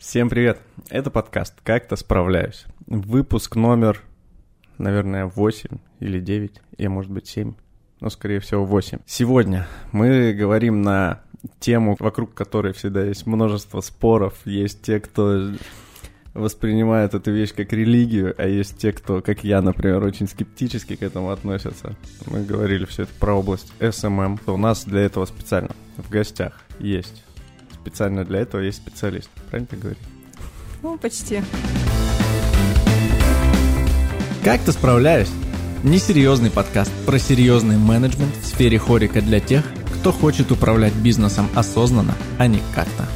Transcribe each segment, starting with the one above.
Всем привет! Это подкаст «Как-то справляюсь». Выпуск номер, наверное, 8 или 9, и может быть 7, но скорее всего 8. Сегодня мы говорим на тему, вокруг которой всегда есть множество споров. Есть те, кто воспринимает эту вещь как религию, а есть те, кто, как я, например, очень скептически к этому относятся. Мы говорили все это про область SMM. У нас для этого специально в гостях есть специально для этого есть специалист. Правильно ты говоришь? Ну, почти. Как ты справляешь? Несерьезный подкаст про серьезный менеджмент в сфере хорика для тех, кто хочет управлять бизнесом осознанно, а не как-то.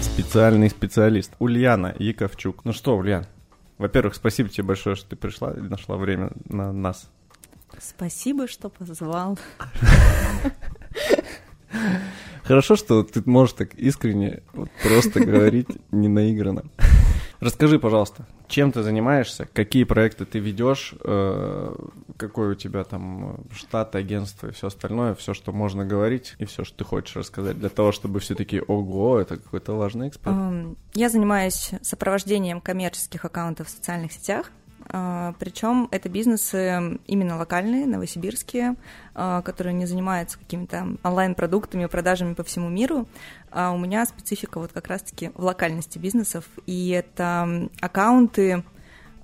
Специальный специалист Ульяна Яковчук. Ну что, Ульян, во-первых, спасибо тебе большое, что ты пришла и нашла время на нас. Спасибо, что позвал. Хорошо, что ты можешь так искренне вот просто говорить не наигранно. Расскажи, пожалуйста, чем ты занимаешься, какие проекты ты ведешь, э, какой у тебя там штат, агентство и все остальное, все, что можно говорить, и все, что ты хочешь рассказать, для того, чтобы все таки ого, это какой-то важный эксперт. Я занимаюсь сопровождением коммерческих аккаунтов в социальных сетях, Причем это бизнесы именно локальные, новосибирские, а, которые не занимаются какими-то онлайн-продуктами, продажами по всему миру. А у меня специфика вот как раз-таки в локальности бизнесов, и это аккаунты,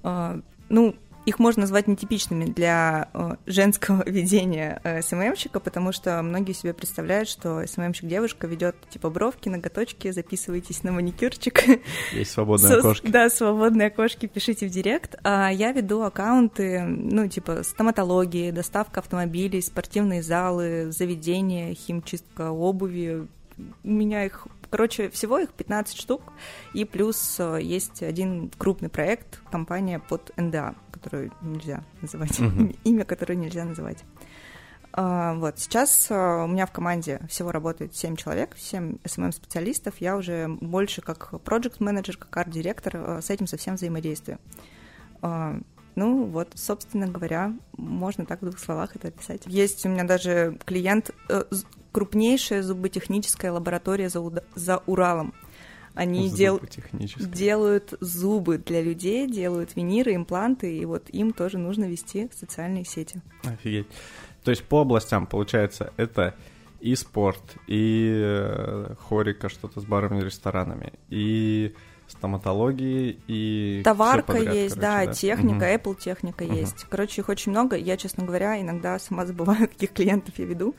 а, ну, их можно назвать нетипичными для э, женского ведения э, СММщика, потому что многие себе представляют, что СММщик девушка ведет типа бровки, ноготочки, записывайтесь на маникюрчик. Есть свободные окошки. Да, свободные окошки, пишите в директ. А я веду аккаунты, ну, типа стоматологии, доставка автомобилей, спортивные залы, заведения, химчистка обуви. У меня их Короче, всего их 15 штук, и плюс э, есть один крупный проект, компания под НДА которую нельзя называть, uh-huh. имя, которое нельзя называть. Uh, вот, сейчас uh, у меня в команде всего работает 7 человек, 7 SMM-специалистов, я уже больше как проект-менеджер, как арт-директор uh, с этим совсем взаимодействую. Ну вот, собственно говоря, можно так в двух словах это описать. Есть у меня даже клиент, э, крупнейшая зуботехническая лаборатория за, за Уралом. Они дел... делают зубы для людей, делают виниры, импланты, и вот им тоже нужно вести социальные сети. Офигеть. То есть по областям, получается, это и спорт, и э, хорика, что-то с барами и ресторанами, и стоматологии, и... Товарка подряд, есть, короче, да, да, техника, угу. Apple техника угу. есть. Короче, их очень много. Я, честно говоря, иногда сама забываю, каких клиентов я веду,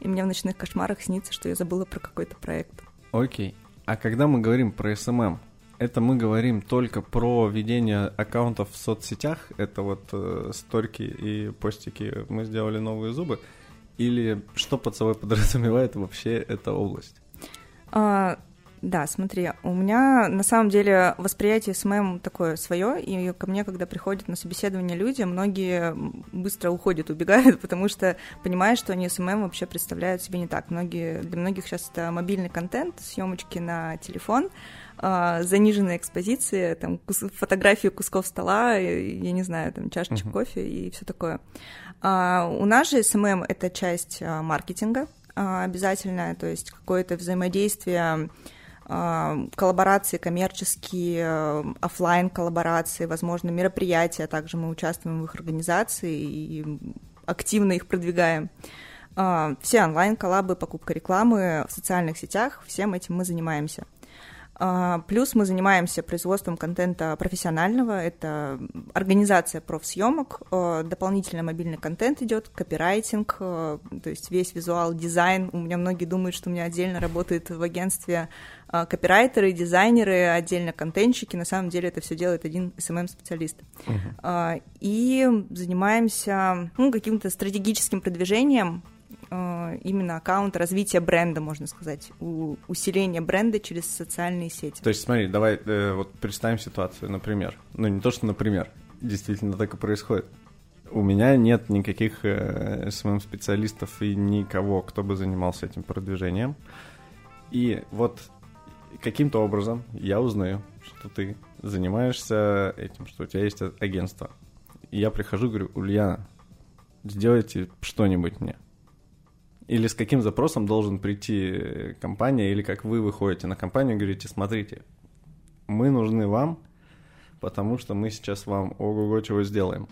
и мне в ночных кошмарах снится, что я забыла про какой-то проект. Окей. А когда мы говорим про SMM, это мы говорим только про ведение аккаунтов в соцсетях, это вот э, сторики и постики, мы сделали новые зубы, или что под собой подразумевает вообще эта область? А, да, смотри, у меня на самом деле восприятие SMM такое свое, и ко мне, когда приходят на собеседование люди, многие быстро уходят, убегают, потому что понимают, что они SMM вообще представляют себе не так. Многие, для многих сейчас это мобильный контент, съемочки на телефон, а, заниженная экспозиция, там кус- фотографии кусков стола, я не знаю, там чашечек uh-huh. кофе и все такое. А, у нас же SMM это часть а, маркетинга обязательная, то есть какое-то взаимодействие а, коллаборации коммерческие, а, офлайн коллаборации, возможно, мероприятия, также мы участвуем в их организации и активно их продвигаем. А, все онлайн-коллабы, покупка рекламы в социальных сетях, всем этим мы занимаемся. А, плюс мы занимаемся производством контента профессионального, это организация профсъемок, а, дополнительно мобильный контент идет, копирайтинг, а, то есть весь визуал, дизайн. У меня многие думают, что у меня отдельно работает в агентстве копирайтеры, дизайнеры, отдельно контентщики. На самом деле это все делает один SMM-специалист. Uh-huh. И занимаемся ну, каким-то стратегическим продвижением Э, именно аккаунт развития бренда, можно сказать, у, усиления бренда через социальные сети. То есть, смотри, давай э, вот представим ситуацию, например. Ну, не то, что например, действительно так и происходит. У меня нет никаких э, SMM-специалистов и никого, кто бы занимался этим продвижением. И вот каким-то образом я узнаю, что ты занимаешься этим, что у тебя есть агентство. И я прихожу, говорю, Ульяна, сделайте что-нибудь мне. Или с каким запросом должен прийти компания, или как вы выходите на компанию и говорите, смотрите, мы нужны вам, потому что мы сейчас вам ого-го чего сделаем.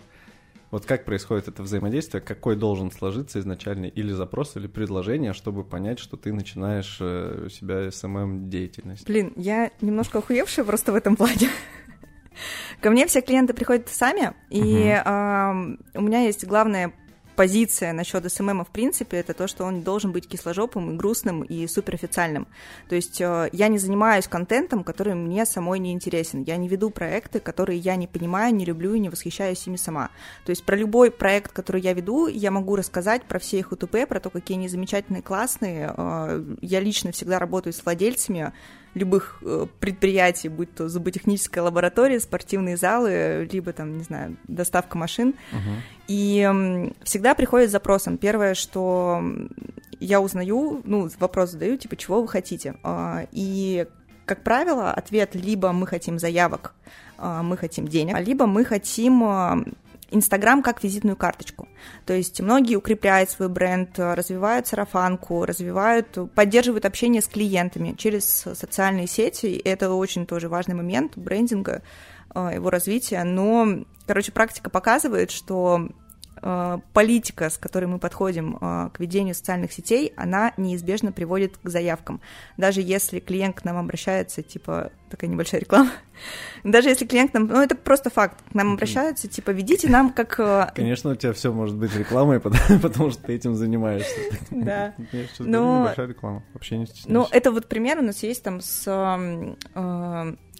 Вот как происходит это взаимодействие, какой должен сложиться изначально или запрос, или предложение, чтобы понять, что ты начинаешь э, у себя SMM-деятельность? Блин, я немножко охуевшая просто в этом плане. Ко мне все клиенты приходят сами, и э, у меня есть главная позиция насчет СММа в принципе, это то, что он должен быть кисложопым и грустным и суперофициальным. То есть э, я не занимаюсь контентом, который мне самой не интересен. Я не веду проекты, которые я не понимаю, не люблю и не восхищаюсь ими сама. То есть про любой проект, который я веду, я могу рассказать про все их УТП, про то, какие они замечательные, классные. Э, я лично всегда работаю с владельцами, любых э, предприятий, будь то зуботехническая лаборатория, спортивные залы, либо там, не знаю, доставка машин. Uh-huh. И всегда приходит с запросом. Первое, что я узнаю, ну, вопрос задаю, типа, чего вы хотите? А, и как правило, ответ либо мы хотим заявок, а, мы хотим денег, либо мы хотим Инстаграм как визитную карточку. То есть многие укрепляют свой бренд, развивают сарафанку, развивают, поддерживают общение с клиентами через социальные сети. И это очень тоже важный момент брендинга, э, его развития. Но, короче, практика показывает, что политика, с которой мы подходим э, к ведению социальных сетей, она неизбежно приводит к заявкам. Даже если клиент к нам обращается, типа, такая небольшая реклама, даже если клиент к нам, ну это просто факт, к нам обращаются, типа, ведите нам как... Э, Конечно, у тебя все может быть рекламой, потому, потому что ты этим занимаешься. Да. Но... Небольшая реклама, вообще не стесняйся. Ну, это вот пример у нас есть там с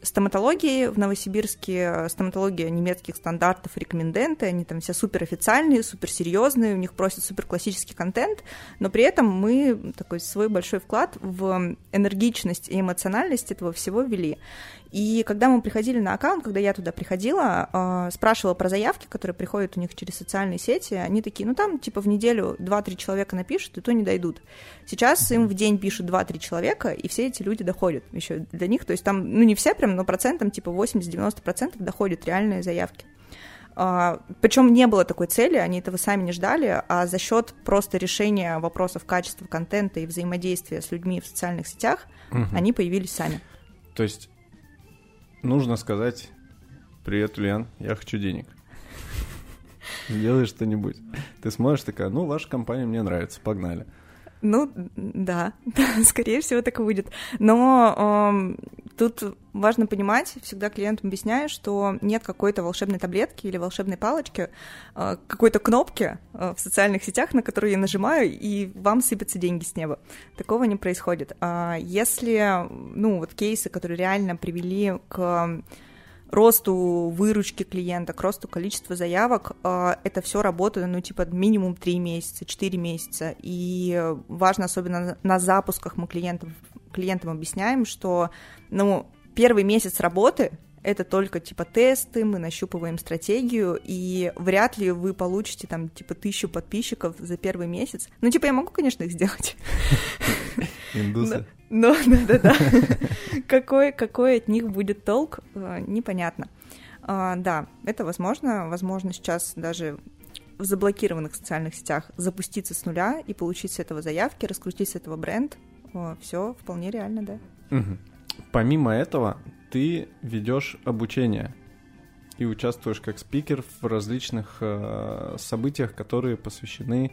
стоматологии в Новосибирске, стоматология немецких стандартов, рекоменденты, они там все супер официальные, супер серьезные, у них просят супер классический контент, но при этом мы такой свой большой вклад в энергичность и эмоциональность этого всего ввели. И когда мы приходили на аккаунт, когда я туда приходила, э, спрашивала про заявки, которые приходят у них через социальные сети, они такие, ну там типа в неделю 2-3 человека напишут, и то не дойдут. Сейчас им в день пишут 2-3 человека, и все эти люди доходят еще для них, то есть там, ну не все прям, но процентом типа 80-90% доходят реальные заявки. Uh, причем не было такой цели, они этого сами не ждали, а за счет просто решения вопросов качества контента и взаимодействия с людьми в социальных сетях угу. они появились сами. То есть нужно сказать «Привет, Ульян, я хочу денег». Сделай что-нибудь. Ты смотришь такая, ну, ваша компания мне нравится, погнали. Ну, да, скорее всего, так и будет. Но э, тут важно понимать, всегда клиентам объясняю, что нет какой-то волшебной таблетки или волшебной палочки, э, какой-то кнопки э, в социальных сетях, на которую я нажимаю, и вам сыпятся деньги с неба. Такого не происходит. А если, ну, вот кейсы, которые реально привели к росту выручки клиента, к росту количества заявок, а, это все работает, ну, типа, минимум 3 месяца, 4 месяца. И важно, особенно на запусках мы клиентам, клиентам объясняем, что, ну, первый месяц работы это только типа тесты, мы нащупываем стратегию, и вряд ли вы получите там типа тысячу подписчиков за первый месяц. Ну, типа, я могу, конечно, их сделать. Индусы. Но, да-да-да. Какой, какой от них будет толк, э, непонятно. А, да, это возможно. Возможно, сейчас даже в заблокированных социальных сетях запуститься с нуля и получить с этого заявки, раскрутить с этого бренд. Все вполне реально, да. Угу. Помимо этого, ты ведешь обучение и участвуешь как спикер в различных э, событиях, которые посвящены,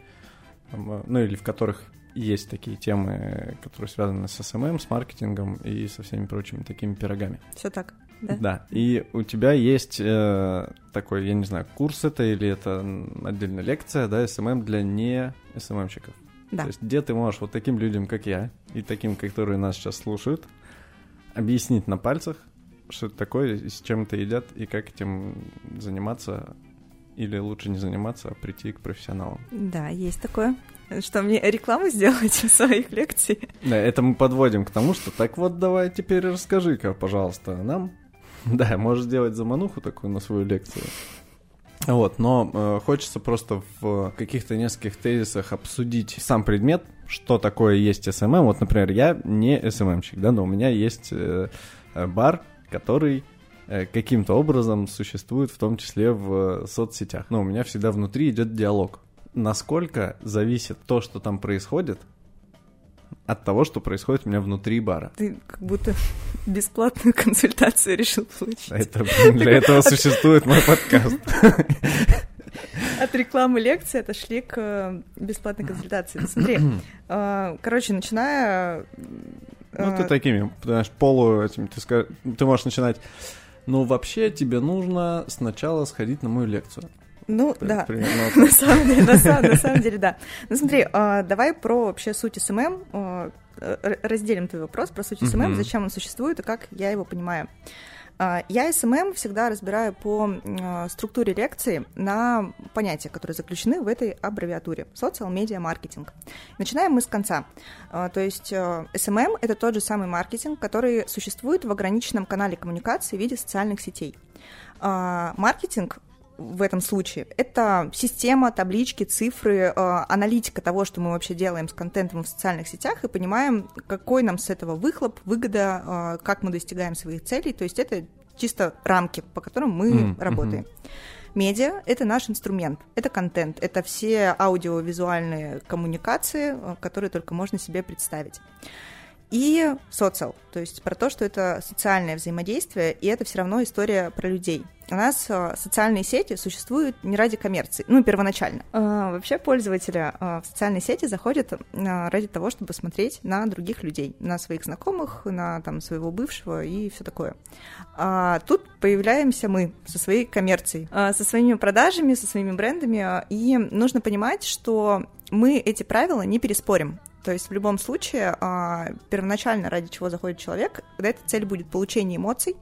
э, ну или в которых есть такие темы, которые связаны с SMM, с маркетингом и со всеми прочими такими пирогами. Все так. Да. да. И у тебя есть э, такой, я не знаю, курс это или это отдельная лекция, да, SMM для не SMM щиков. Да. То есть где ты можешь вот таким людям, как я, и таким, которые нас сейчас слушают, объяснить на пальцах, что это такое, с чем это едят, и как этим заниматься, или лучше не заниматься, а прийти к профессионалам. Да, есть такое. Что, мне рекламу сделать в своих лекций? Да, это мы подводим к тому, что так вот давай теперь расскажи-ка, пожалуйста, нам. Да, можешь сделать замануху такую на свою лекцию. Вот, но э, хочется просто в каких-то нескольких тезисах обсудить сам предмет, что такое есть SMM. Вот, например, я не SMM щик, да, но у меня есть э, бар, который э, каким-то образом существует в том числе в соцсетях. Но у меня всегда внутри идет диалог. Насколько зависит то, что там происходит, от того, что происходит у меня внутри бара. Ты как будто бесплатную консультацию решил получить. Это, для этого существует мой подкаст. От рекламы лекции отошли к э, бесплатной консультации. Смотри, э, короче, начиная... Ну, ты э, такими, знаешь, полу этим, ты, скаж... ты можешь начинать... Ну, вообще тебе нужно сначала сходить на мою лекцию. Ну, да, на самом деле, на самом, на самом деле, да. Ну, смотри, давай про вообще суть SMM, разделим твой вопрос про суть SMM, зачем он существует и как я его понимаю. А, я SMM всегда разбираю по а, структуре лекции на понятия, которые заключены в этой аббревиатуре – social media marketing. Начинаем мы с конца. А, то есть SMM – это тот же самый маркетинг, который существует в ограниченном канале коммуникации в виде социальных сетей. Маркетинг в этом случае. Это система, таблички, цифры, аналитика того, что мы вообще делаем с контентом в социальных сетях, и понимаем, какой нам с этого выхлоп, выгода, как мы достигаем своих целей. То есть это чисто рамки, по которым мы mm-hmm. работаем. Медиа — это наш инструмент, это контент, это все аудиовизуальные коммуникации, которые только можно себе представить и социал, то есть про то, что это социальное взаимодействие, и это все равно история про людей. У нас э, социальные сети существуют не ради коммерции, ну, первоначально. А, вообще пользователи а, в социальные сети заходят а, ради того, чтобы смотреть на других людей, на своих знакомых, на там, своего бывшего и все такое. А тут появляемся мы со своей коммерцией, со своими продажами, со своими брендами, и нужно понимать, что мы эти правила не переспорим. То есть в любом случае а, первоначально ради чего заходит человек, когда эта цель будет получение эмоций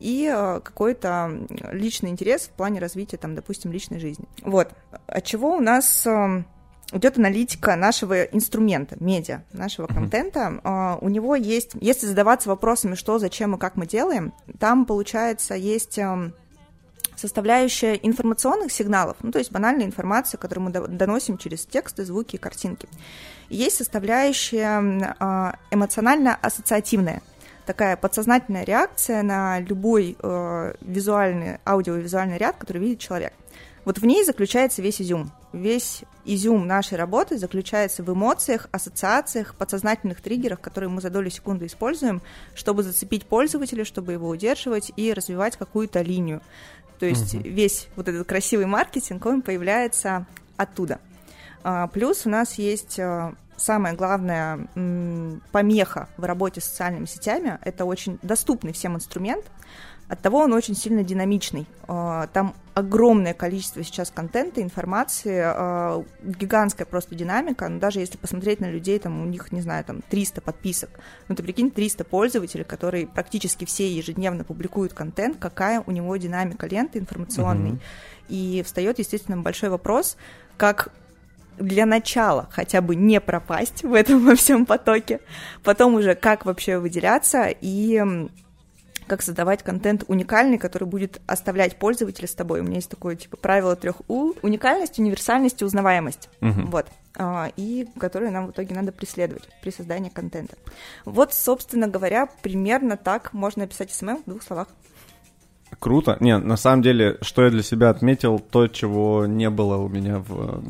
и а, какой-то личный интерес в плане развития, там, допустим, личной жизни. Вот. От чего у нас а, идет аналитика нашего инструмента, медиа, нашего контента. У него есть, если задаваться вопросами, что, зачем и как мы делаем, там, получается, есть составляющая информационных сигналов, ну, то есть банальная информация, которую мы доносим через тексты, звуки и картинки. Есть составляющая эмоционально-ассоциативная, такая подсознательная реакция на любой э, визуальный, аудиовизуальный ряд, который видит человек. Вот в ней заключается весь изюм. Весь изюм нашей работы заключается в эмоциях, ассоциациях, подсознательных триггерах, которые мы за долю секунды используем, чтобы зацепить пользователя, чтобы его удерживать и развивать какую-то линию. То есть угу. весь вот этот красивый маркетинг, он появляется оттуда. А, плюс у нас есть а, самая главная помеха в работе с социальными сетями. Это очень доступный всем инструмент. Оттого он очень сильно динамичный. А, там огромное количество сейчас контента, информации, гигантская просто динамика. Но даже если посмотреть на людей, там у них, не знаю, там 300 подписок. Ну, ты прикинь, 300 пользователей, которые практически все ежедневно публикуют контент, какая у него динамика ленты информационной. Uh-huh. И встает, естественно, большой вопрос, как для начала хотя бы не пропасть в этом во всем потоке, потом уже как вообще выделяться и как создавать контент уникальный, который будет оставлять пользователя с тобой. У меня есть такое типа правило трех У: уникальность, универсальность и узнаваемость. Угу. Вот. А, и которые нам в итоге надо преследовать при создании контента. Вот, собственно говоря, примерно так можно описать SMM в двух словах. Круто. Не, на самом деле, что я для себя отметил, то, чего не было у меня в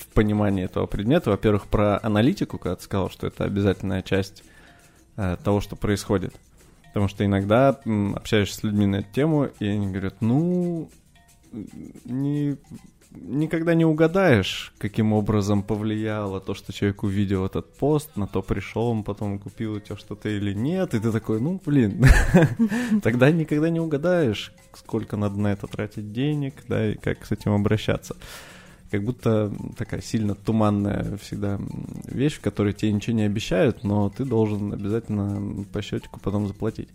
в понимании этого предмета. Во-первых, про аналитику, когда ты сказал, что это обязательная часть э, того, что происходит. Потому что иногда м, общаешься с людьми на эту тему, и они говорят, ну, не, никогда не угадаешь, каким образом повлияло то, что человек увидел этот пост, на то пришел он, потом купил у тебя что-то или нет, и ты такой, ну, блин, тогда никогда не угадаешь, сколько надо на это тратить денег, да, и как с этим обращаться как будто такая сильно туманная всегда вещь, в которой тебе ничего не обещают, но ты должен обязательно по счетику потом заплатить.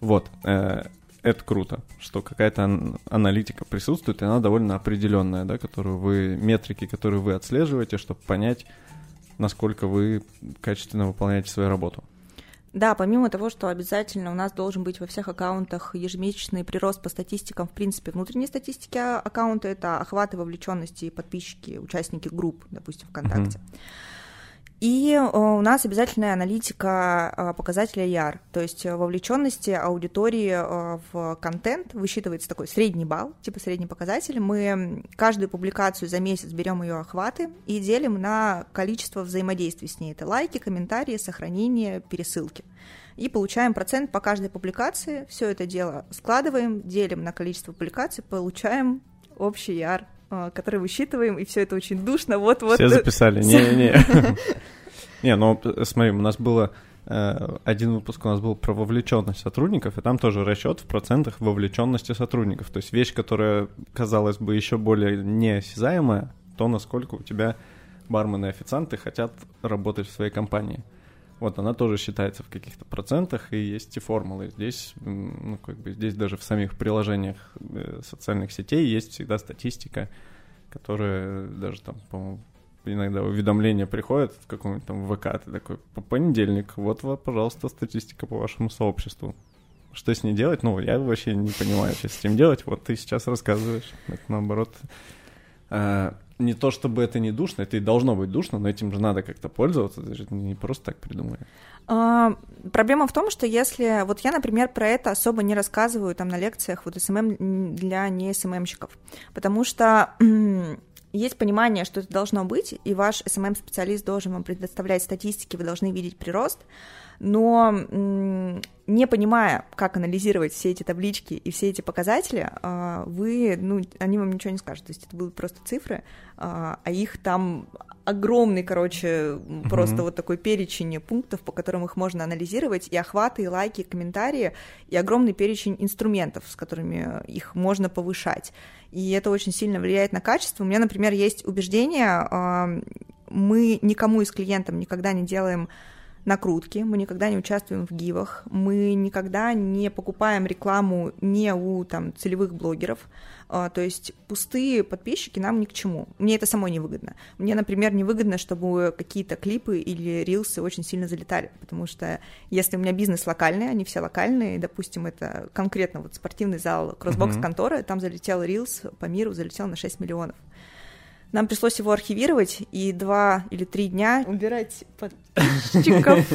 Вот, э, это круто, что какая-то аналитика присутствует, и она довольно определенная, да, которую вы, метрики, которые вы отслеживаете, чтобы понять, насколько вы качественно выполняете свою работу. Да, помимо того, что обязательно у нас должен быть во всех аккаунтах ежемесячный прирост по статистикам, в принципе, внутренней статистики аккаунта, это охваты, вовлеченности, подписчики, участники групп, допустим, ВКонтакте. Mm-hmm. И э, у нас обязательная аналитика э, показателя ER, то есть э, вовлеченности аудитории в контент высчитывается такой средний балл, типа средний показатель. Мы каждую публикацию за месяц берем ее охваты и делим на количество взаимодействий с ней. Это лайки, комментарии, сохранения, пересылки. И получаем процент по каждой публикации. Все это дело складываем, делим на количество публикаций, получаем общий ER который высчитываем, и все это очень душно. Вот, вот. Все записали. Не-не-не. Не, ну смотри, у нас было э, один выпуск у нас был про вовлеченность сотрудников, и там тоже расчет в процентах вовлеченности сотрудников. То есть вещь, которая, казалось бы, еще более неосязаемая, то насколько у тебя бармены и официанты хотят работать в своей компании. Вот она тоже считается в каких-то процентах, и есть и формулы. Здесь, ну, как бы, здесь даже в самих приложениях э, социальных сетей есть всегда статистика, которая даже там, по-моему, иногда уведомления приходят в каком-нибудь там ВК, ты такой, по понедельник, вот, вот, пожалуйста, статистика по вашему сообществу. Что с ней делать? Ну, я вообще не понимаю, что с этим делать. Вот ты сейчас рассказываешь. Это наоборот. А, не то чтобы это не душно, это и должно быть душно, но этим же надо как-то пользоваться, это же не просто так придумали. А, проблема в том, что если... Вот я, например, про это особо не рассказываю там на лекциях вот SMM для не SMM щиков, потому что есть понимание, что это должно быть, и ваш SMM-специалист должен вам предоставлять статистики, вы должны видеть прирост, но не понимая, как анализировать все эти таблички и все эти показатели, а, вы, ну, они вам ничего не скажут, то есть это будут просто цифры, а, а их там огромный, короче, просто mm-hmm. вот такой перечень пунктов, по которым их можно анализировать, и охваты, и лайки, и комментарии, и огромный перечень инструментов, с которыми их можно повышать. И это очень сильно влияет на качество. У меня, например, есть убеждение, а, мы никому из клиентов никогда не делаем накрутки, мы никогда не участвуем в гивах, мы никогда не покупаем рекламу не у там, целевых блогеров, а, то есть пустые подписчики нам ни к чему. Мне это самой невыгодно. Мне, например, невыгодно, чтобы какие-то клипы или рилсы очень сильно залетали, потому что если у меня бизнес локальный, они все локальные, допустим, это конкретно вот спортивный зал кроссбокс конторы, там залетел рилс по миру, залетел на 6 миллионов. Нам пришлось его архивировать и два или три дня убирать подписчиков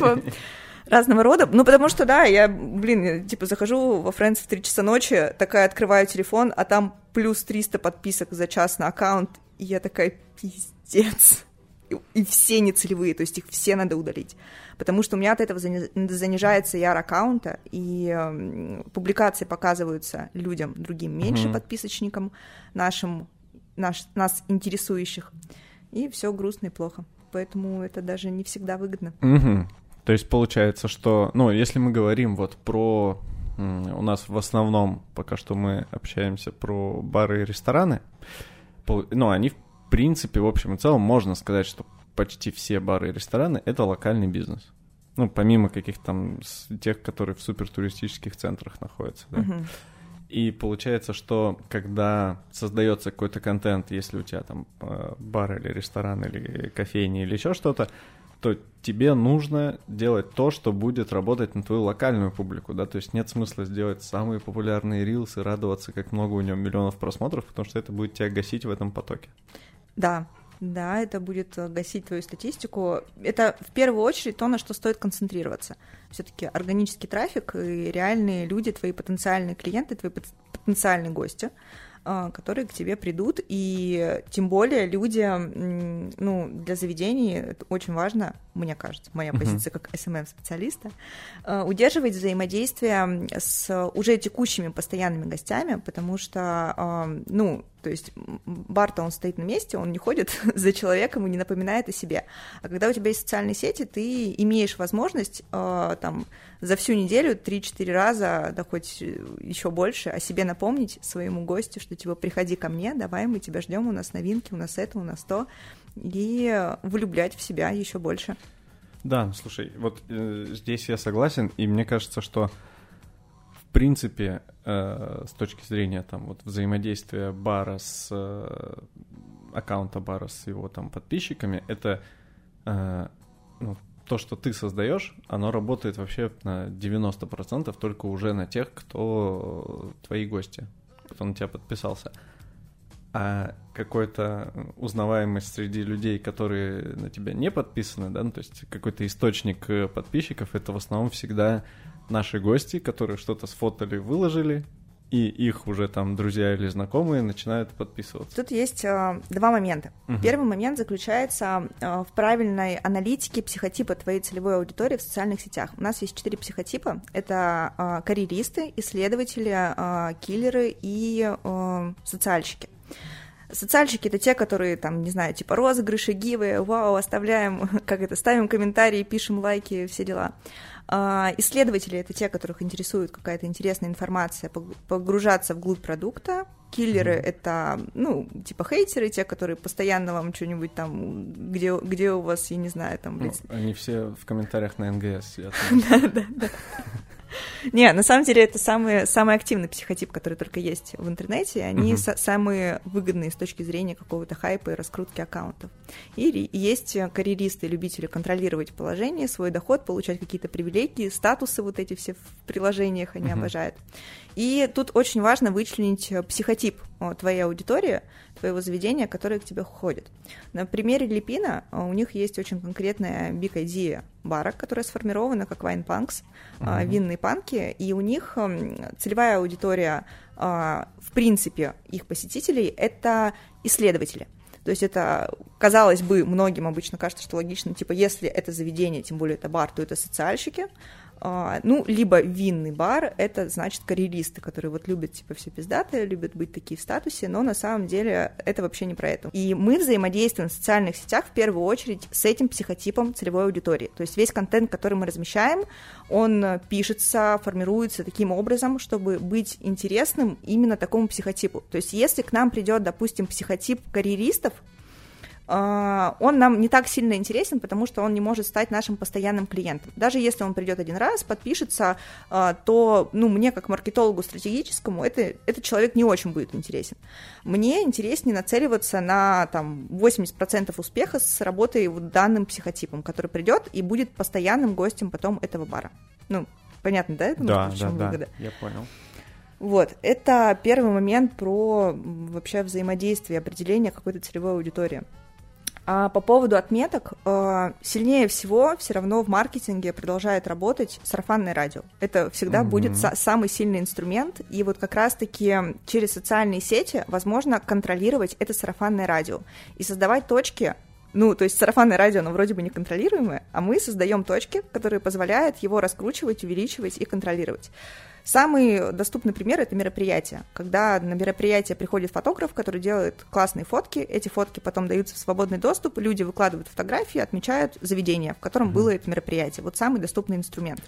разного рода. Ну, потому что, да, я, блин, я, типа, захожу во Friends в 3 часа ночи, такая открываю телефон, а там плюс 300 подписок за час на аккаунт, и я такая, пиздец. И, и все нецелевые, то есть их все надо удалить. Потому что у меня от этого занижается яр аккаунта, и э, публикации показываются людям другим меньше mm-hmm. подписочникам, нашим наш, нас интересующих. И все грустно и плохо. Поэтому это даже не всегда выгодно. Угу. То есть получается, что, ну, если мы говорим вот про... У нас в основном пока что мы общаемся про бары и рестораны. Ну, они, в принципе, в общем и целом, можно сказать, что почти все бары и рестораны — это локальный бизнес. Ну, помимо каких-то там тех, которые в супертуристических центрах находятся, да. Uh-huh. И получается, что когда создается какой-то контент, если у тебя там э, бар или ресторан или кофейня или еще что-то, то тебе нужно делать то, что будет работать на твою локальную публику, да, то есть нет смысла сделать самые популярные рилсы, радоваться, как много у него миллионов просмотров, потому что это будет тебя гасить в этом потоке. Да, да, это будет э, гасить твою статистику. Это в первую очередь то, на что стоит концентрироваться. Все-таки органический трафик и реальные люди, твои потенциальные клиенты, твои потенциальные гости, а, которые к тебе придут, и тем более люди, ну, для заведений это очень важно, мне кажется, моя позиция как SMM-специалиста, а, удерживать взаимодействие с уже текущими постоянными гостями, потому что, а, ну, то есть бар-то он стоит на месте, он не ходит за человеком и не напоминает о себе. А когда у тебя есть социальные сети, ты имеешь возможность э, там за всю неделю 3-4 раза, да хоть еще больше, о себе напомнить своему гостю, что типа приходи ко мне, давай мы тебя ждем, у нас новинки, у нас это, у нас то, и влюблять в себя еще больше. Да, слушай, вот э, здесь я согласен, и мне кажется, что принципе, э, с точки зрения там вот взаимодействия бара с э, аккаунта бара с его там подписчиками, это э, ну, то, что ты создаешь, оно работает вообще на 90% только уже на тех, кто твои гости, кто на тебя подписался. а какой-то узнаваемость среди людей, которые на тебя не подписаны, да, ну, то есть какой-то источник подписчиков, это в основном всегда наши гости, которые что-то сфотали, выложили, и их уже там друзья или знакомые начинают подписываться. Тут есть э, два момента. Угу. Первый момент заключается э, в правильной аналитике психотипа твоей целевой аудитории в социальных сетях. У нас есть четыре психотипа. Это э, карьеристы, исследователи, э, киллеры и э, социальщики. Социальщики — это те, которые, там, не знаю, типа розыгрыши, гивы, вау, оставляем, как это, ставим комментарии, пишем лайки, все дела. А, исследователи — это те, которых интересует какая-то интересная информация, погружаться вглубь продукта. Киллеры mm-hmm. — это, ну, типа хейтеры, те, которые постоянно вам что-нибудь там, где, где у вас, я не знаю, там... Ну, они все в комментариях на НГС сидят. Да-да-да. Не, на самом деле это самый, самый активный психотип, который только есть в интернете. Они uh-huh. самые выгодные с точки зрения какого-то хайпа и раскрутки аккаунтов. И есть карьеристы, любители контролировать положение, свой доход, получать какие-то привилегии, статусы вот эти все в приложениях они uh-huh. обожают. И тут очень важно вычленить психотип твоей аудитории, твоего заведения, которое к тебе ходит. На примере Липина а, у них есть очень конкретная big idea бара, которая сформирована как Wine Punks, uh-huh. винные панки, и у них целевая аудитория, а, в принципе, их посетителей — это исследователи. То есть это, казалось бы, многим обычно кажется, что логично, типа, если это заведение, тем более это бар, то это социальщики, ну, либо винный бар, это значит карьеристы, которые вот любят, типа, все пиздатые, любят быть такие в статусе, но на самом деле это вообще не про это. И мы взаимодействуем в социальных сетях в первую очередь с этим психотипом целевой аудитории. То есть весь контент, который мы размещаем, он пишется, формируется таким образом, чтобы быть интересным именно такому психотипу. То есть если к нам придет, допустим, психотип карьеристов, а, он нам не так сильно интересен, потому что он не может стать нашим постоянным клиентом. Даже если он придет один раз, подпишется, а, то, ну, мне как маркетологу стратегическому это, этот человек не очень будет интересен. Мне интереснее нацеливаться на там 80% успеха с работой данным психотипом, который придет и будет постоянным гостем потом этого бара. Ну, понятно, да? Это да, да, да, выгода? я понял. Вот, это первый момент про вообще взаимодействие, определение какой-то целевой аудитории. А по поводу отметок, э, сильнее всего все равно в маркетинге продолжает работать сарафанное радио. Это всегда mm-hmm. будет са- самый сильный инструмент, и вот как раз-таки через социальные сети возможно контролировать это сарафанное радио и создавать точки, ну, то есть сарафанное радио, оно вроде бы неконтролируемое, а мы создаем точки, которые позволяют его раскручивать, увеличивать и контролировать. Самый доступный пример — это мероприятие. Когда на мероприятие приходит фотограф, который делает классные фотки, эти фотки потом даются в свободный доступ, люди выкладывают фотографии, отмечают заведение, в котором mm-hmm. было это мероприятие. Вот самый доступный инструмент.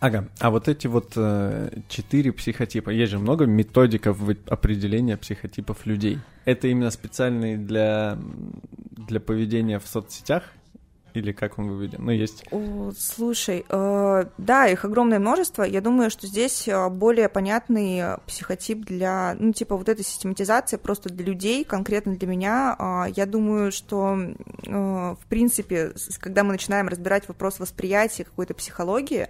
Ага, а вот эти вот э, четыре психотипа, есть же много методиков определения психотипов людей. Это именно специальные для, для поведения в соцсетях или как он выведен? Ну, есть. О, слушай, э, да, их огромное множество. Я думаю, что здесь э, более понятный психотип для, ну, типа, вот этой систематизации просто для людей, конкретно для меня. Э, я думаю, что, э, в принципе, когда мы начинаем разбирать вопрос восприятия какой-то психологии,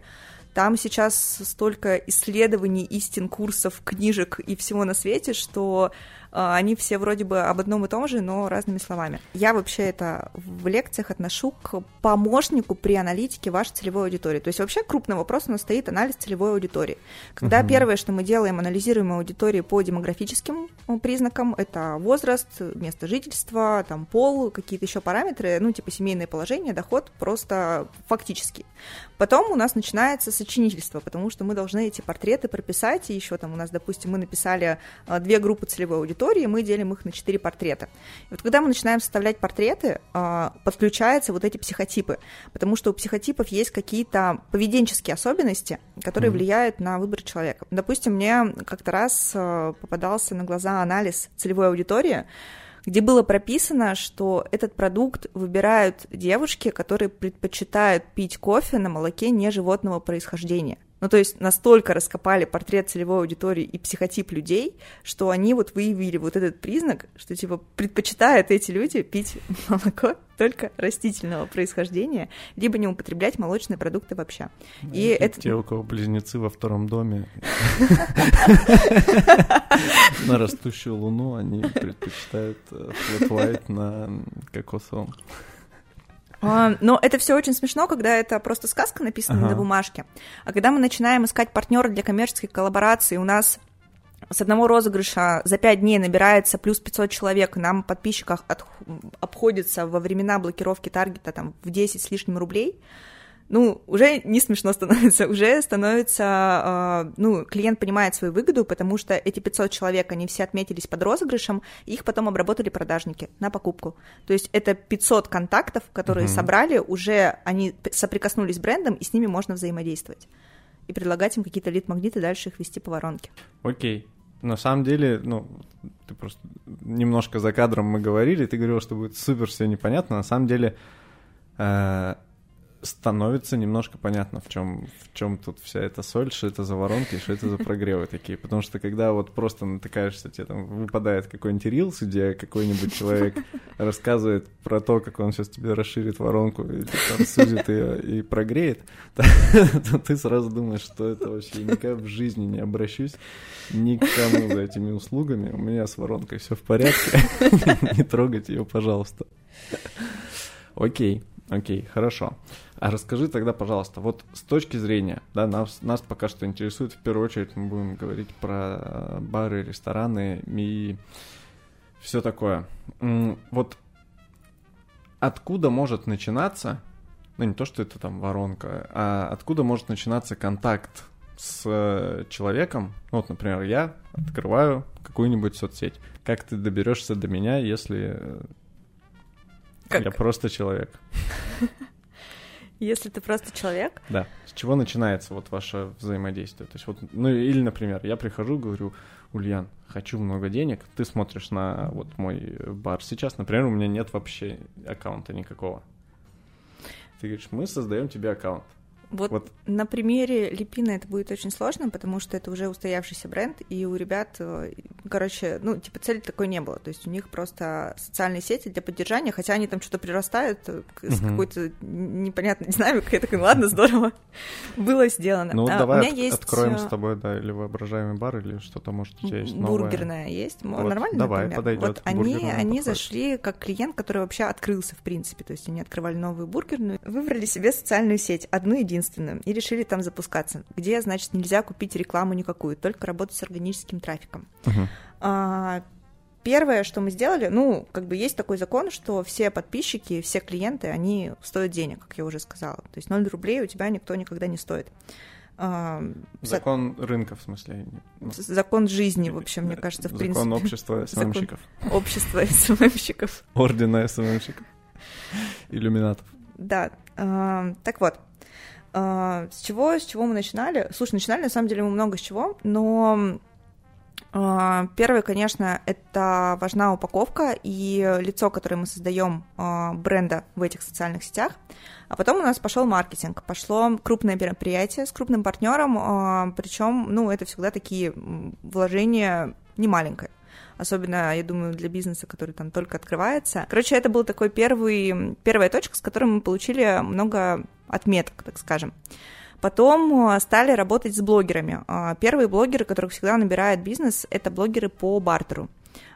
там сейчас столько исследований, истин, курсов, книжек и всего на свете, что они все вроде бы об одном и том же, но разными словами. Я вообще это в лекциях отношу к помощнику при аналитике вашей целевой аудитории. То есть вообще крупный вопрос у нас стоит анализ целевой аудитории. Когда угу. первое, что мы делаем, анализируем аудиторию по демографическим э, признакам, это возраст, место жительства, там пол, какие-то еще параметры, ну типа семейное положение, доход, просто фактически. Потом у нас начинается сочинительство, потому что мы должны эти портреты прописать, и еще там у нас, допустим, мы написали э, две группы целевой аудитории, аудитории, мы делим их на четыре портрета. И вот когда мы начинаем составлять портреты, а, подключаются вот эти психотипы, потому что у психотипов есть какие-то поведенческие особенности, которые mm-hmm. влияют на выбор человека. Допустим, мне как-то раз а, попадался на глаза анализ целевой аудитории, где было прописано, что этот продукт выбирают девушки, которые предпочитают пить кофе на молоке не животного происхождения. Ну, то есть настолько раскопали портрет целевой аудитории и психотип людей, что они вот выявили вот этот признак, что, типа, предпочитают эти люди пить молоко только растительного происхождения, либо не употреблять молочные продукты вообще. И это... Те, у кого близнецы во втором доме на растущую луну, они предпочитают флэт на кокосовом. А, но это все очень смешно, когда это просто сказка написана ага. на бумажке. А когда мы начинаем искать партнера для коммерческой коллаборации, у нас с одного розыгрыша за 5 дней набирается плюс 500 человек, нам подписчиках от, обходится во времена блокировки таргета там в 10 с лишним рублей, ну, уже не смешно становится, уже становится, э, ну, клиент понимает свою выгоду, потому что эти 500 человек, они все отметились под розыгрышем, их потом обработали продажники на покупку. То есть это 500 контактов, которые mm-hmm. собрали, уже они соприкоснулись с брендом, и с ними можно взаимодействовать. И предлагать им какие-то лид-магниты, дальше их вести по воронке. Окей. На самом деле, ну, ты просто немножко за кадром мы говорили, ты говорил, что будет супер все непонятно. На самом деле, э, становится немножко понятно, в чем, в чем тут вся эта соль, что это за воронки, что это за прогревы такие. Потому что когда вот просто натыкаешься, тебе там выпадает какой-нибудь рилс, где какой-нибудь человек рассказывает про то, как он сейчас тебе расширит воронку, и там сузит ее и прогреет, то, то ты сразу думаешь, что это вообще никогда в жизни не обращусь никому за этими услугами. У меня с воронкой все в порядке. Не трогайте ее, пожалуйста. Окей, окей, хорошо. А расскажи тогда, пожалуйста, вот с точки зрения, да, нас, нас пока что интересует, в первую очередь мы будем говорить про э, бары, рестораны и все такое. Вот откуда может начинаться, ну не то, что это там воронка, а откуда может начинаться контакт с э, человеком, ну вот, например, я открываю какую-нибудь соцсеть. Как ты доберешься до меня, если как? я просто человек? Если ты просто человек? Да. С чего начинается вот ваше взаимодействие? То есть вот, ну или, например, я прихожу, говорю, Ульян, хочу много денег, ты смотришь на вот мой бар сейчас, например, у меня нет вообще аккаунта никакого. Ты говоришь, мы создаем тебе аккаунт. Вот, вот на примере Липина это будет очень сложно, потому что это уже устоявшийся бренд, и у ребят, э, короче, ну, типа цели такой не было. То есть у них просто социальные сети для поддержания, хотя они там что-то прирастают э, с угу. какой-то непонятной динамикой. Я такой, ну ладно, здорово, было сделано. Ну, а, давай у меня от, есть... откроем с тобой, да, или воображаемый бар, или что-то, может, у тебя есть новое. Бургерная есть, вот, нормально, Давай, например? подойдет. Вот они, они зашли как клиент, который вообще открылся, в принципе, то есть они открывали новую бургерную, выбрали себе социальную сеть, одну единственную единственным, и решили там запускаться, где, значит, нельзя купить рекламу никакую, только работать с органическим трафиком. Uh-huh. А, первое, что мы сделали, ну, как бы есть такой закон, что все подписчики, все клиенты, они стоят денег, как я уже сказала. То есть 0 рублей у тебя никто никогда не стоит. А, закон рынка, в смысле? Закон жизни, в общем, мне кажется, в закон принципе. Закон общества СММщиков. Закон общества СММщиков. Ордена СММщиков. Иллюминатов. Да. А, так вот, с чего, с чего мы начинали? Слушай, начинали на самом деле мы много с чего, но а, Первое, конечно, это важна упаковка и лицо, которое мы создаем а, бренда в этих социальных сетях. А потом у нас пошел маркетинг, пошло крупное мероприятие с крупным партнером, причем, ну, это всегда такие вложения не маленькое особенно, я думаю, для бизнеса, который там только открывается. Короче, это был такой первый, первая точка, с которой мы получили много отметок, так скажем. Потом э, стали работать с блогерами. А, первые блогеры, которых всегда набирает бизнес, это блогеры по бартеру.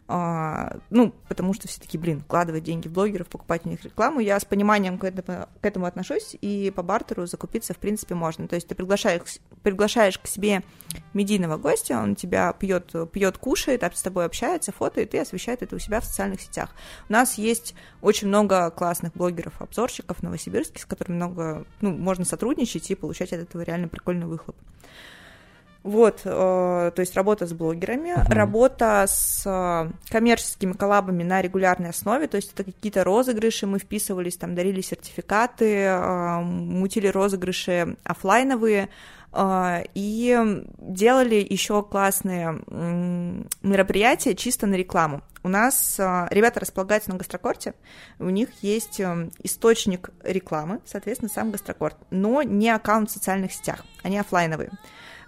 А, ну, потому что все таки блин, вкладывать деньги в блогеров, покупать у них рекламу. Я с пониманием к этому, к этому отношусь, и по бартеру закупиться, в принципе, можно. То есть ты приглашаешь, приглашаешь к себе медийного гостя, он тебя пьет, пьет, кушает, с тобой общается, фотоет и освещает это у себя в социальных сетях. У нас есть очень много классных блогеров-обзорщиков в Новосибирске, с которыми много, ну, можно сотрудничать и получать от этого реально прикольный выхлоп. Вот, э, то есть работа с блогерами, uh-huh. работа с э, коммерческими коллабами на регулярной основе, то есть это какие-то розыгрыши, мы вписывались, там дарили сертификаты, э, мутили розыгрыши офлайновые, и делали еще классные мероприятия чисто на рекламу. У нас ребята располагаются на гастрокорте, у них есть источник рекламы, соответственно, сам гастрокорт, но не аккаунт в социальных сетях, они офлайновые.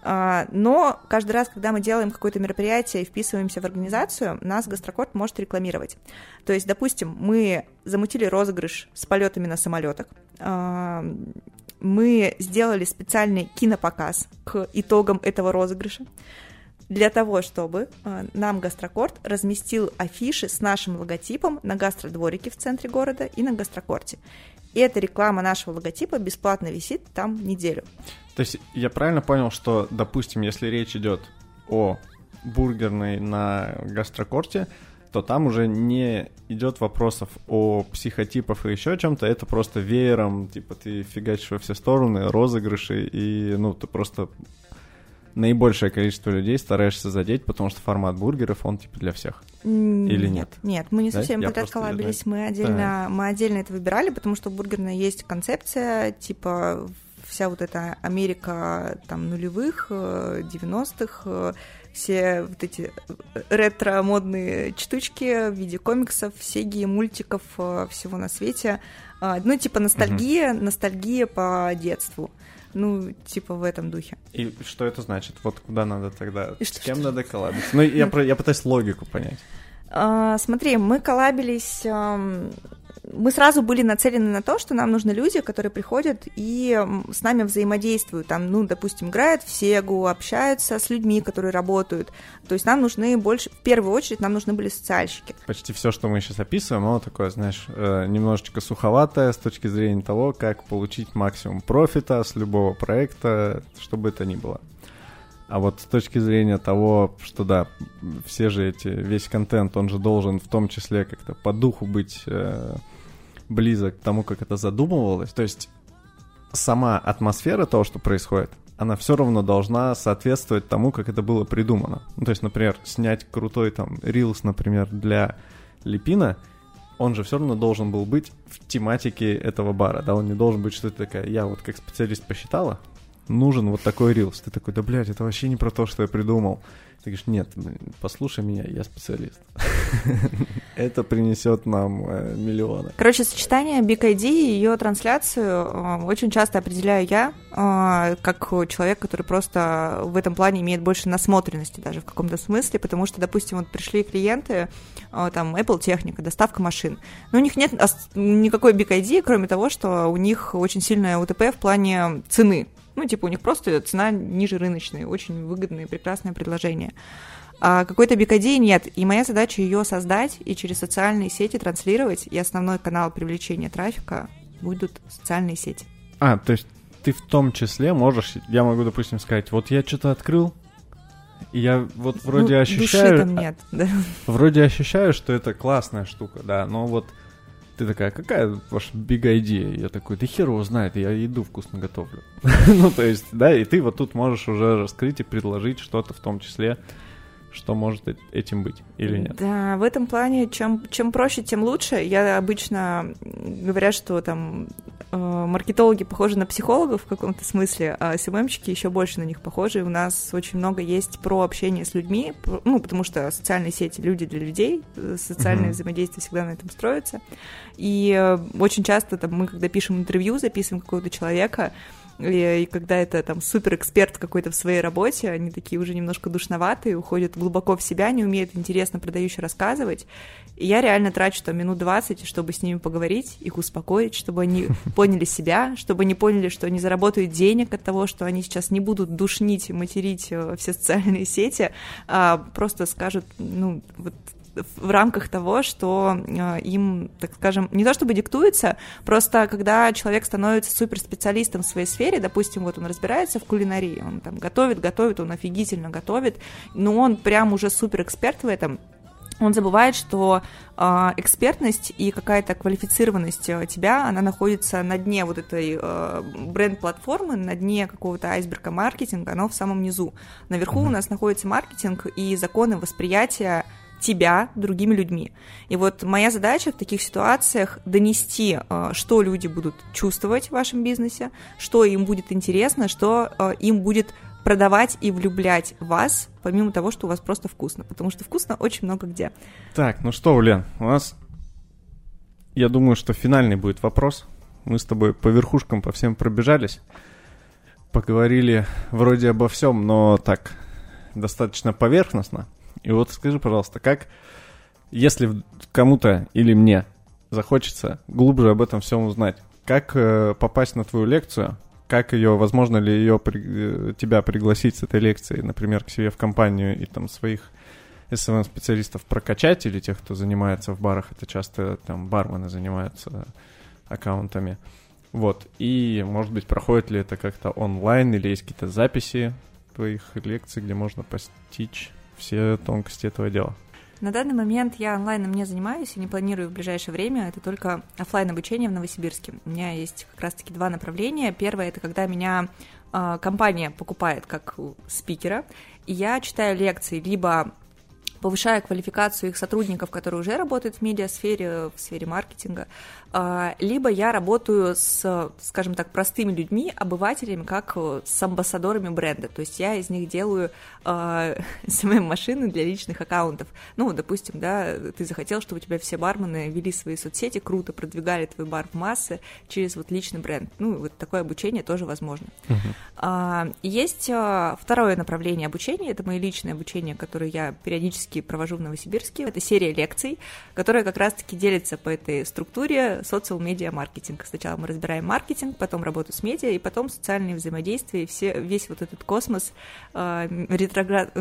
А, но каждый раз, когда мы делаем какое-то мероприятие и вписываемся в организацию, нас гастрокорт может рекламировать. То есть, допустим, мы замутили розыгрыш с полетами на самолетах, мы сделали специальный кинопоказ к итогам этого розыгрыша для того, чтобы э, нам Гастрокорт разместил афиши с нашим логотипом на гастродворике в центре города и на Гастрокорте. И эта реклама нашего логотипа бесплатно висит там неделю. То есть я правильно понял, что, допустим, если речь идет о бургерной на гастрокорте, то там уже не идет вопросов о психотипах и еще чем-то, это просто веером, типа ты фигачишь во все стороны, розыгрыши, и ну ты просто наибольшее количество людей стараешься задеть, потому что формат бургеров, он типа для всех. Или нет? Нет, мы не совсем да? подряд коллабились, мы отдельно, да. мы отдельно это выбирали, потому что у бургерной есть концепция, типа вся вот эта Америка там нулевых, 90-х, э, все вот эти ретро-модные штучки в виде комиксов, сеги, мультиков, э, всего на свете. Ну, типа ностальгия, угу. ностальгия по детству. Ну, типа в этом духе. И что это значит? Вот куда надо тогда? И С что, кем что? надо коллабиться? Ну, я, я пытаюсь логику понять. А, смотри, мы коллабились мы сразу были нацелены на то, что нам нужны люди, которые приходят и с нами взаимодействуют. Там, ну, допустим, играют в Сегу, общаются с людьми, которые работают. То есть нам нужны больше, в первую очередь, нам нужны были социальщики. Почти все, что мы сейчас описываем, оно такое, знаешь, э, немножечко суховатое с точки зрения того, как получить максимум профита с любого проекта, чтобы это ни было. А вот с точки зрения того, что да, все же эти, весь контент, он же должен в том числе как-то по духу быть э, близок к тому, как это задумывалось. То есть сама атмосфера того, что происходит, она все равно должна соответствовать тому, как это было придумано. Ну, то есть, например, снять крутой там рилс, например, для Липина, он же все равно должен был быть в тематике этого бара, да, он не должен быть что-то такое, я вот как специалист посчитала, нужен вот такой рилс. Ты такой, да, блядь, это вообще не про то, что я придумал. Ты говоришь, нет, послушай меня, я специалист. Это принесет нам э, миллионы. Короче, сочетание Big ID и ее трансляцию э, очень часто определяю я, э, как человек, который просто в этом плане имеет больше насмотренности даже в каком-то смысле, потому что, допустим, вот пришли клиенты, там, Apple техника, доставка машин, но у них нет никакой Big ID, кроме того, что у них очень сильная УТП в плане цены, ну, типа, у них просто цена ниже рыночной, очень выгодное, прекрасное предложение. А какой-то бикодеи нет, и моя задача ее создать и через социальные сети транслировать, и основной канал привлечения трафика будут социальные сети. А, то есть ты в том числе можешь, я могу, допустим, сказать, вот я что-то открыл, и я вот вроде ну, ощущаю... Души там нет, да. Вроде ощущаю, что это классная штука, да, но вот ты такая, какая ваша big idea? Я такой, да хер его знает, я еду вкусно готовлю. ну, то есть, да, и ты вот тут можешь уже раскрыть и предложить что-то в том числе, что может этим быть или нет. Да, в этом плане, чем, чем проще, тем лучше. Я обычно говорят, что там э, маркетологи похожи на психологов в каком-то смысле, а СММщики еще больше на них похожи. У нас очень много есть про общение с людьми, ну, потому что социальные сети люди для людей, э, социальное mm-hmm. взаимодействие всегда на этом строится. И э, очень часто там, мы, когда пишем интервью, записываем какого-то человека, и, и когда это там супер эксперт какой-то в своей работе, они такие уже немножко душноватые, уходят глубоко в себя, не умеют интересно продающие рассказывать. И я реально трачу там минут 20, чтобы с ними поговорить, их успокоить, чтобы они поняли себя, чтобы они поняли, что они заработают денег от того, что они сейчас не будут душнить и материть э, все социальные сети, а просто скажут, ну, вот в рамках того, что э, им, так скажем, не то чтобы диктуется, просто когда человек становится суперспециалистом в своей сфере, допустим, вот он разбирается в кулинарии, он там готовит, готовит, он офигительно готовит, но он прям уже суперэксперт в этом, он забывает, что э, экспертность и какая-то квалифицированность э, тебя, она находится на дне вот этой э, бренд-платформы, на дне какого-то айсберга маркетинга, оно в самом низу. Наверху у нас находится маркетинг и законы восприятия тебя другими людьми. И вот моя задача в таких ситуациях донести, э, что люди будут чувствовать в вашем бизнесе, что им будет интересно, что э, им будет продавать и влюблять вас, помимо того, что у вас просто вкусно. Потому что вкусно очень много где. Так, ну что, Улен, у нас, я думаю, что финальный будет вопрос. Мы с тобой по верхушкам по всем пробежались, поговорили вроде обо всем, но так достаточно поверхностно. И вот скажи, пожалуйста, как, если кому-то или мне захочется глубже об этом всем узнать, как э, попасть на твою лекцию, как ее, возможно ли ее при, э, тебя пригласить с этой лекции, например, к себе в компанию и там своих SMM-специалистов прокачать или тех, кто занимается в барах, это часто там бармены занимаются аккаунтами. Вот. И, может быть, проходит ли это как-то онлайн или есть какие-то записи твоих лекций, где можно постичь все тонкости этого дела? На данный момент я онлайном не занимаюсь и не планирую в ближайшее время. Это только офлайн обучение в Новосибирске. У меня есть как раз-таки два направления. Первое это когда меня э, компания покупает как спикера, и я читаю лекции либо повышая квалификацию их сотрудников, которые уже работают в медиасфере, в сфере маркетинга, а, либо я работаю с, скажем так, простыми людьми, обывателями, как с амбассадорами бренда. То есть я из них делаю э, машины для личных аккаунтов. Ну, допустим, да, ты захотел, чтобы у тебя все бармены вели свои соцсети, круто продвигали твой бар в массы через вот личный бренд. Ну, вот такое обучение тоже возможно. Uh-huh. А, есть а, второе направление обучения, это мои личные обучения, которые я периодически провожу в Новосибирске. Это серия лекций, которая как раз-таки делится по этой структуре социал медиа маркетинг. Сначала мы разбираем маркетинг, потом работу с медиа, и потом социальные взаимодействия, и все, весь вот этот космос, э, ретроград,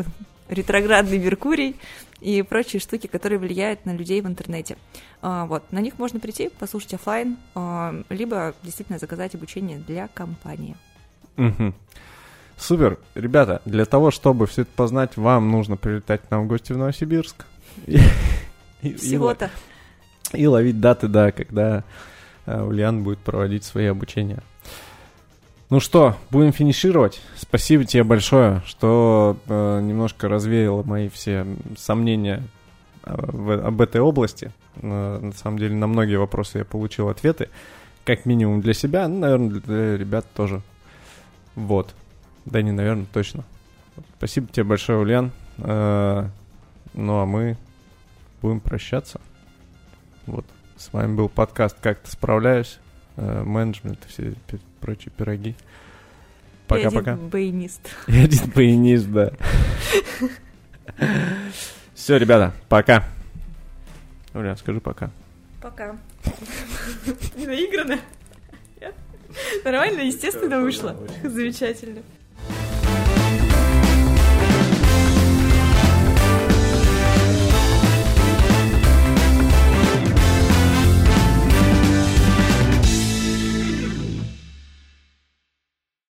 ретроградный Меркурий и прочие штуки, которые влияют на людей в интернете. Э, вот, на них можно прийти, послушать офлайн, э, либо действительно заказать обучение для компании. Угу. Супер. Ребята, для того, чтобы все это познать, вам нужно прилетать к нам в гости в Новосибирск. Всего-то и ловить даты, да, когда э, Ульян будет проводить свои обучения. Ну что, будем финишировать. Спасибо тебе большое, что э, немножко развеяло мои все сомнения э, в, об этой области. Э, на самом деле на многие вопросы я получил ответы, как минимум для себя, ну, наверное, для ребят тоже. Вот. Да не, наверное, точно. Спасибо тебе большое, Ульян. Э, ну а мы будем прощаться. Вот. С вами был подкаст «Как ты справляюсь?» э, Менеджмент и все прочие пироги. Пока-пока. И один баянист. И один баянист, да. Все, ребята, пока. Уля, скажи пока. Пока. Не наиграно. Нормально, естественно, вышло. Замечательно.